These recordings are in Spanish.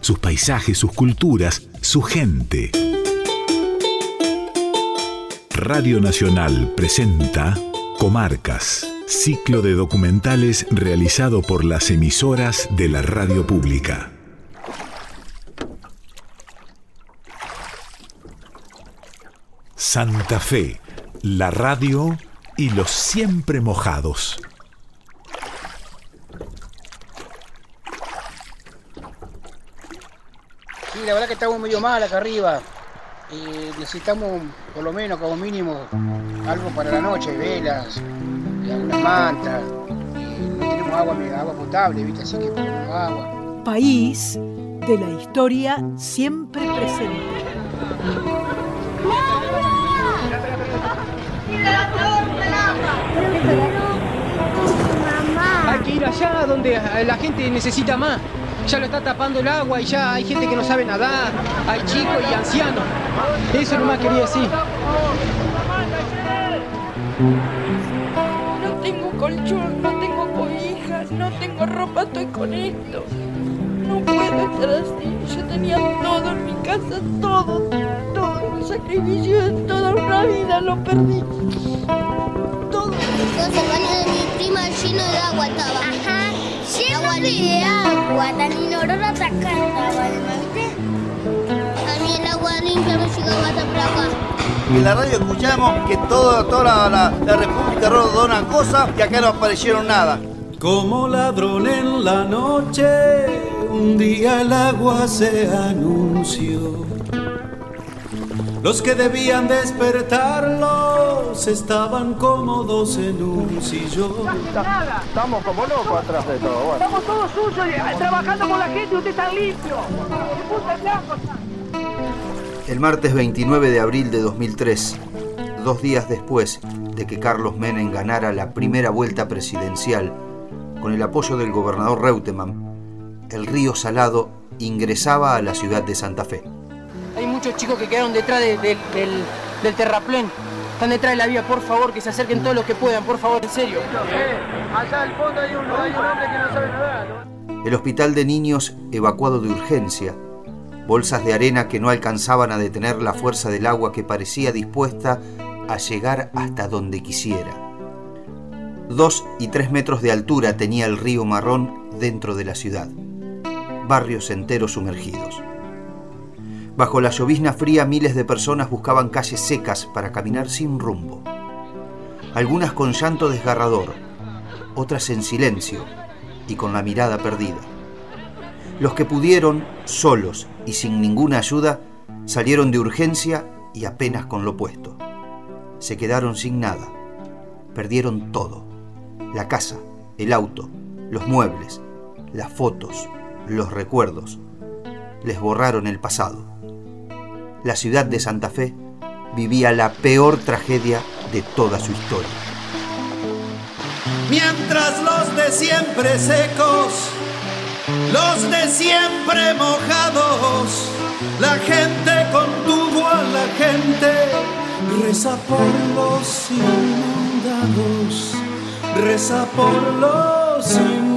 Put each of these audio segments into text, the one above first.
Sus paisajes, sus culturas, su gente. Radio Nacional presenta Comarcas, ciclo de documentales realizado por las emisoras de la radio pública. Santa Fe, la radio y los siempre mojados. Sí, la verdad que estamos medio mal acá arriba. Y necesitamos, por lo menos, como mínimo, algo para la noche, velas, y algunas mantas. Y no tenemos agua, agua potable, ¿viste? Así que ponemos agua. País de la historia siempre presente. Ir allá donde la gente necesita más. Ya lo está tapando el agua y ya hay gente que no sabe nadar, hay chicos y ancianos. Eso nomás quería decir. No tengo colchón, no tengo cobijas, no tengo ropa, estoy con esto. No puedo estar así. Yo tenía todo en mi casa, todo, todo. El sacrificio de toda una vida lo perdí. Todo. Prima lleno de agua estaba. Ajá, lleno Agua de agua, tan inodoro hasta acá estaba, ¿viste? A mí el agua limpia no llegaba hasta por acá. En la radio escuchamos que todo, toda la, la- la República dona cosas y acá no aparecieron nada. Como ladrón en la noche, un día el agua se anunció. Los que debían despertarlos estaban cómodos en un sillón. Estamos como locos atrás de todo. Bueno. Estamos todos suyos, trabajando con la gente y usted está limpio. El martes 29 de abril de 2003, dos días después de que Carlos Menem ganara la primera vuelta presidencial, con el apoyo del gobernador Reutemann, el río Salado ingresaba a la ciudad de Santa Fe. Muchos chicos que quedaron detrás de- de- del, del terraplén. Están detrás de la vía, por favor, que se acerquen todos los que puedan, por favor, en serio. allá al fondo hay un, hay un hombre que no sabe nadar. El hospital de niños evacuado de urgencia, bolsas de arena que no alcanzaban a detener la fuerza del agua que parecía dispuesta a llegar hasta donde quisiera. Dos y tres metros de altura tenía el río Marrón dentro de la ciudad. Barrios enteros sumergidos. Bajo la llovizna fría miles de personas buscaban calles secas para caminar sin rumbo. Algunas con llanto desgarrador, otras en silencio y con la mirada perdida. Los que pudieron, solos y sin ninguna ayuda, salieron de urgencia y apenas con lo puesto. Se quedaron sin nada. Perdieron todo. La casa, el auto, los muebles, las fotos, los recuerdos. Les borraron el pasado. La ciudad de Santa Fe vivía la peor tragedia de toda su historia. Mientras los de siempre secos, los de siempre mojados, la gente contuvo a la gente, reza por los inundados, reza por los inundados.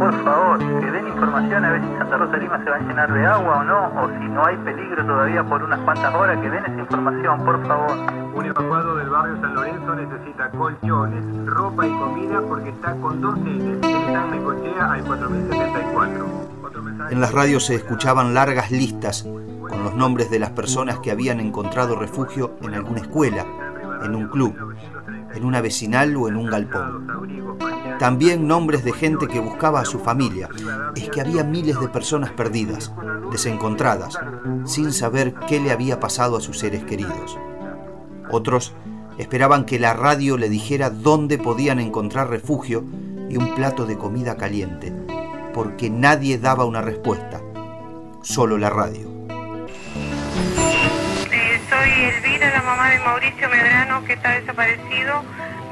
Por favor, que den información a ver si Santa Rosa de Lima se va a llenar de agua o no, o si no hay peligro todavía por unas cuantas horas, que den esa información, por favor. Un evacuado del barrio San Lorenzo necesita colchones, ropa y comida porque está con dos Ns. Está en Necochea al 4074. Otro mensaje. En las radios se escuchaban largas listas con los nombres de las personas que habían encontrado refugio en alguna escuela, en un club, en una vecinal o en un galpón. También nombres de gente que buscaba a su familia. Es que había miles de personas perdidas, desencontradas, sin saber qué le había pasado a sus seres queridos. Otros Esperaban que la radio le dijera dónde podían encontrar refugio y un plato de comida caliente, porque nadie daba una respuesta, solo la radio. Mamá de Mauricio Medrano, que está desaparecido.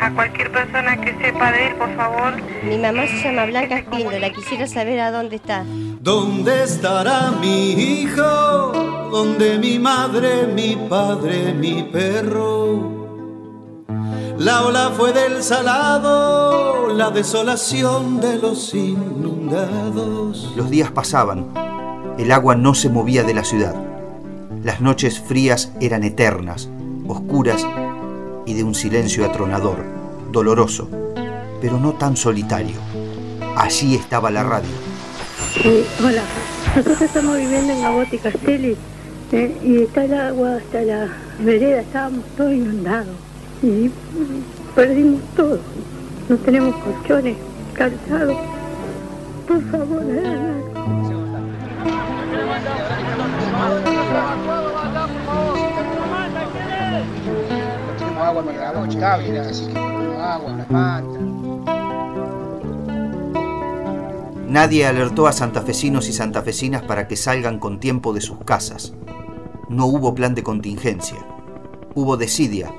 A cualquier persona que sepa de él, por favor. Mi mamá se llama Blanca la quisiera saber a dónde está. ¿Dónde estará mi hijo? ¿Dónde mi madre, mi padre, mi perro? La ola fue del salado, la desolación de los inundados. Los días pasaban, el agua no se movía de la ciudad. Las noches frías eran eternas, oscuras y de un silencio atronador, doloroso, pero no tan solitario. Allí estaba la radio. hola, nosotros estamos viviendo en Agote Castelli eh, y está el agua hasta la vereda, estábamos todos inundados y perdimos todo. No tenemos colchones, calzados. Por favor, Nadie alertó a santafesinos y santafesinas para que salgan con tiempo de sus casas. No hubo plan de contingencia. Hubo desidia,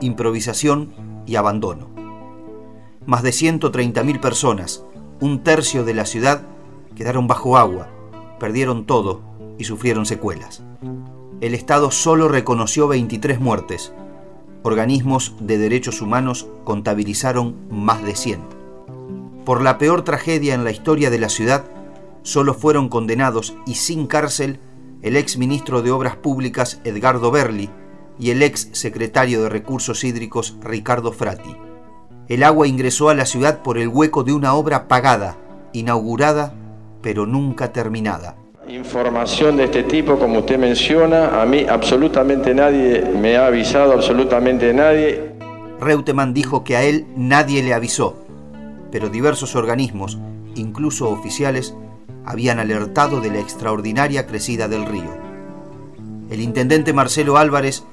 improvisación y abandono. Más de 130.000 personas, un tercio de la ciudad, quedaron bajo agua, perdieron todo y sufrieron secuelas. El Estado solo reconoció 23 muertes, organismos de derechos humanos contabilizaron más de 100. Por la peor tragedia en la historia de la ciudad, solo fueron condenados y sin cárcel el ex ministro de Obras Públicas Edgardo Berli y el ex secretario de Recursos Hídricos Ricardo Frati. El agua ingresó a la ciudad por el hueco de una obra pagada, inaugurada, pero nunca terminada. Información de este tipo, como usted menciona, a mí absolutamente nadie me ha avisado, absolutamente nadie. Reutemann dijo que a él nadie le avisó, pero diversos organismos, incluso oficiales, habían alertado de la extraordinaria crecida del río. El intendente Marcelo Álvarez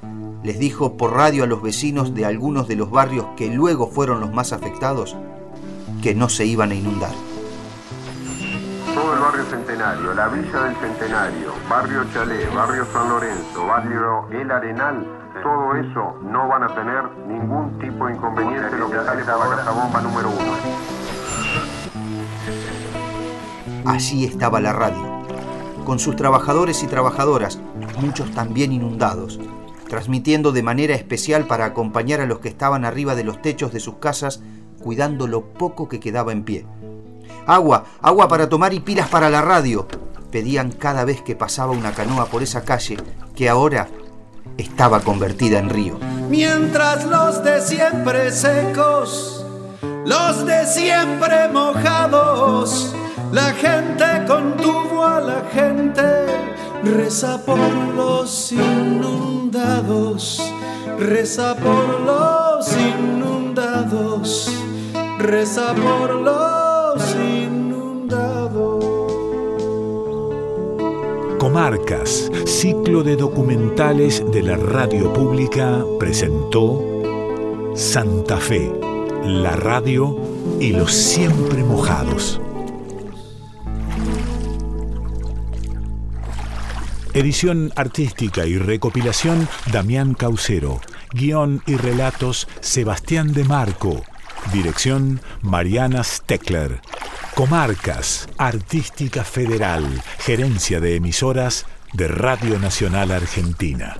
les dijo por radio a los vecinos de algunos de los barrios que luego fueron los más afectados que no se iban a inundar Centenario, la Villa del Centenario, barrio Chalé, barrio San Lorenzo, barrio El Arenal, todo eso no van a tener ningún tipo de inconveniente lo que sale esta bomba número uno. Allí estaba la radio, con sus trabajadores y trabajadoras, muchos también inundados, transmitiendo de manera especial para acompañar a los que estaban arriba de los techos de sus casas, cuidando lo poco que quedaba en pie. Agua, agua para tomar y pilas para la radio. Pedían cada vez que pasaba una canoa por esa calle que ahora estaba convertida en río. Mientras los de siempre secos, los de siempre mojados, la gente contuvo a la gente, reza por los inundados, reza por los inundados, reza por los Comarcas, ciclo de documentales de la radio pública, presentó Santa Fe, la radio y los siempre mojados. Edición artística y recopilación Damián Caucero. Guión y relatos Sebastián de Marco. Dirección Mariana Steckler. Comarcas, Artística Federal, Gerencia de Emisoras de Radio Nacional Argentina.